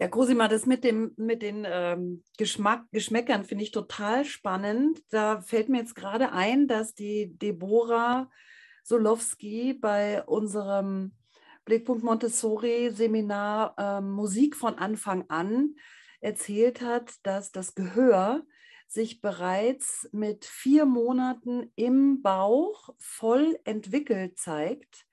Ja, Cosima, das mit, dem, mit den ähm, Geschmack, Geschmäckern finde ich total spannend. Da fällt mir jetzt gerade ein, dass die Deborah Solowski bei unserem Blickpunkt Montessori Seminar ähm, Musik von Anfang an erzählt hat, dass das Gehör sich bereits mit vier Monaten im Bauch voll entwickelt zeigt.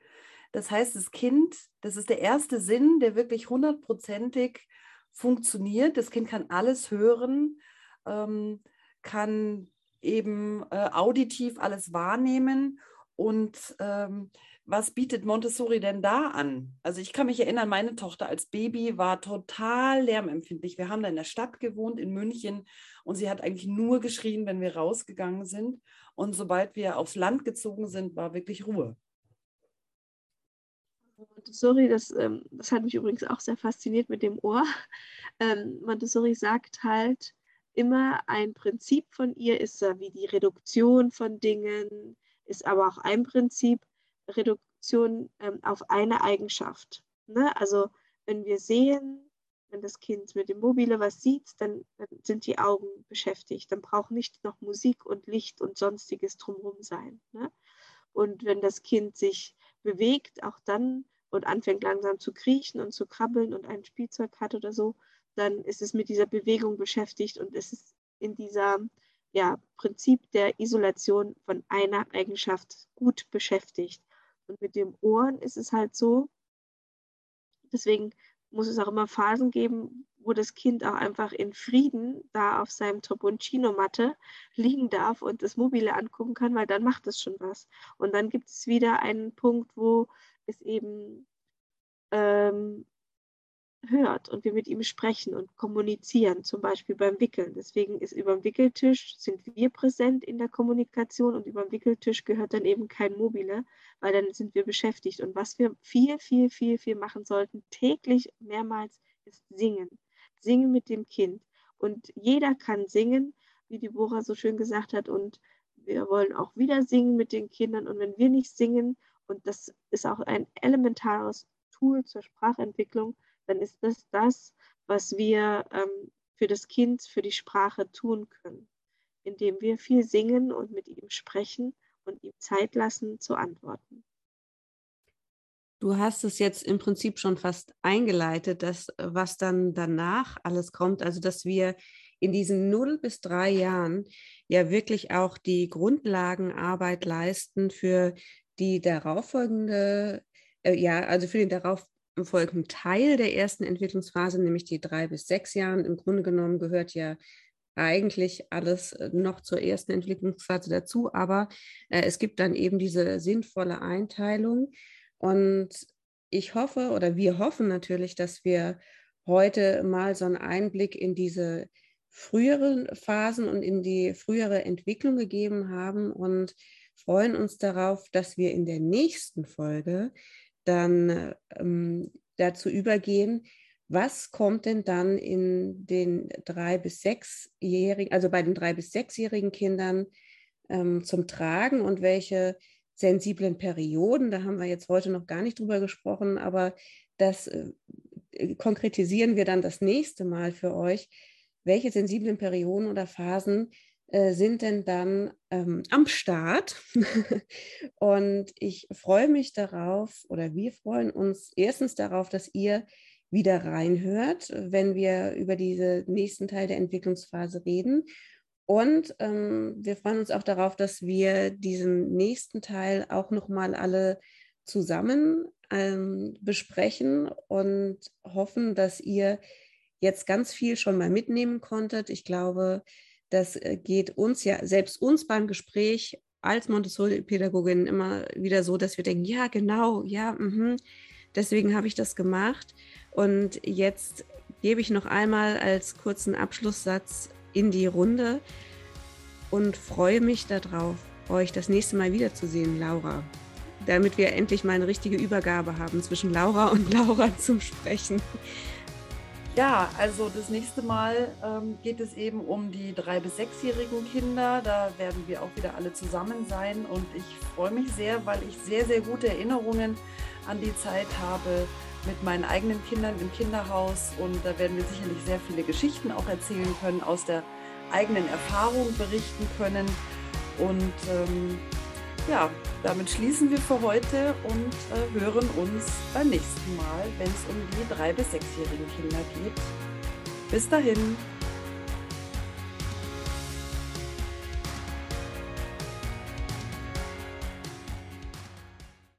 Das heißt, das Kind, das ist der erste Sinn, der wirklich hundertprozentig funktioniert. Das Kind kann alles hören, ähm, kann eben äh, auditiv alles wahrnehmen. Und ähm, was bietet Montessori denn da an? Also ich kann mich erinnern, meine Tochter als Baby war total lärmempfindlich. Wir haben da in der Stadt gewohnt, in München, und sie hat eigentlich nur geschrien, wenn wir rausgegangen sind. Und sobald wir aufs Land gezogen sind, war wirklich Ruhe.
Montessori, das, ähm, das hat mich übrigens auch sehr fasziniert mit dem Ohr. Ähm, Montessori sagt halt immer, ein Prinzip von ihr ist ja wie die Reduktion von Dingen, ist aber auch ein Prinzip, Reduktion ähm, auf eine Eigenschaft. Ne? Also wenn wir sehen, wenn das Kind mit dem Mobile was sieht, dann, dann, sind die Augen beschäftigt. Dann braucht nicht noch Musik und Licht und sonstiges drumherum sein. Ne? Und wenn das Kind sich bewegt, auch dann und anfängt langsam zu kriechen und zu krabbeln und ein Spielzeug hat oder so, dann ist es mit dieser Bewegung beschäftigt und es ist in dieser ja, Prinzip der Isolation von einer Eigenschaft gut beschäftigt. Und mit dem Ohren ist es halt so, deswegen muss es auch immer Phasen geben, wo das Kind auch einfach in Frieden da auf seinem Toponcino-Matte liegen darf und das Mobile angucken kann, weil dann macht es schon was. Und dann gibt es wieder einen Punkt, wo es eben ähm, hört und wir mit ihm sprechen und kommunizieren, zum Beispiel beim Wickeln. Deswegen ist über dem Wickeltisch sind wir präsent in der Kommunikation und über dem Wickeltisch gehört dann eben kein Mobile, weil dann sind wir beschäftigt. Und was wir viel, viel, viel, viel machen sollten, täglich mehrmals, ist singen. Singen mit dem Kind. Und jeder kann singen, wie die Bora so schön gesagt hat. Und wir wollen auch wieder singen mit den Kindern. Und wenn wir nicht singen, und das ist auch ein elementares Tool zur Sprachentwicklung, dann ist das das, was wir ähm, für das Kind, für die Sprache tun können, indem wir viel singen und mit ihm sprechen und ihm Zeit lassen zu antworten.
Du hast es jetzt im Prinzip schon fast eingeleitet, dass was dann danach alles kommt, also dass wir in diesen 0 bis 3 Jahren ja wirklich auch die Grundlagenarbeit leisten für die darauffolgende, äh, ja, also für den darauffolgenden Teil der ersten Entwicklungsphase, nämlich die drei bis sechs Jahren. Im Grunde genommen gehört ja eigentlich alles äh, noch zur ersten Entwicklungsphase dazu, aber äh, es gibt dann eben diese sinnvolle Einteilung. Und ich hoffe oder wir hoffen natürlich, dass wir heute mal so einen Einblick in diese früheren Phasen und in die frühere Entwicklung gegeben haben und freuen uns darauf, dass wir in der nächsten Folge dann ähm, dazu übergehen, was kommt denn dann in den drei bis sechsjährigen, also bei den drei bis sechsjährigen Kindern ähm, zum Tragen und welche sensiblen Perioden, da haben wir jetzt heute noch gar nicht drüber gesprochen, aber das äh, konkretisieren wir dann das nächste Mal für euch, welche sensiblen Perioden oder Phasen sind denn dann ähm, am Start. und ich freue mich darauf oder wir freuen uns erstens darauf, dass ihr wieder reinhört, wenn wir über diesen nächsten Teil der Entwicklungsphase reden. Und ähm, wir freuen uns auch darauf, dass wir diesen nächsten Teil auch nochmal alle zusammen ähm, besprechen und hoffen, dass ihr jetzt ganz viel schon mal mitnehmen konntet. Ich glaube, das äh, geht uns ja, selbst uns beim Gespräch als Montessori-Pädagogin immer wieder so, dass wir denken, ja, genau, ja, mh, deswegen habe ich das gemacht. Und jetzt gebe ich noch einmal als kurzen Abschlusssatz in die Runde und freue mich darauf, euch das nächste Mal wiederzusehen, Laura. Damit wir endlich mal eine richtige Übergabe haben zwischen Laura und Laura zum Sprechen.
Ja, also das nächste Mal ähm, geht es eben um die drei- bis sechsjährigen Kinder. Da werden wir auch wieder alle zusammen sein. Und ich freue mich sehr, weil ich sehr, sehr gute Erinnerungen an die Zeit habe mit meinen eigenen Kindern im Kinderhaus. Und da werden wir sicherlich sehr viele Geschichten auch erzählen können, aus der eigenen Erfahrung berichten können. Und ähm, ja, damit schließen wir für heute und äh, hören uns beim nächsten Mal, wenn es um die drei- bis sechsjährigen Kinder geht. Bis dahin.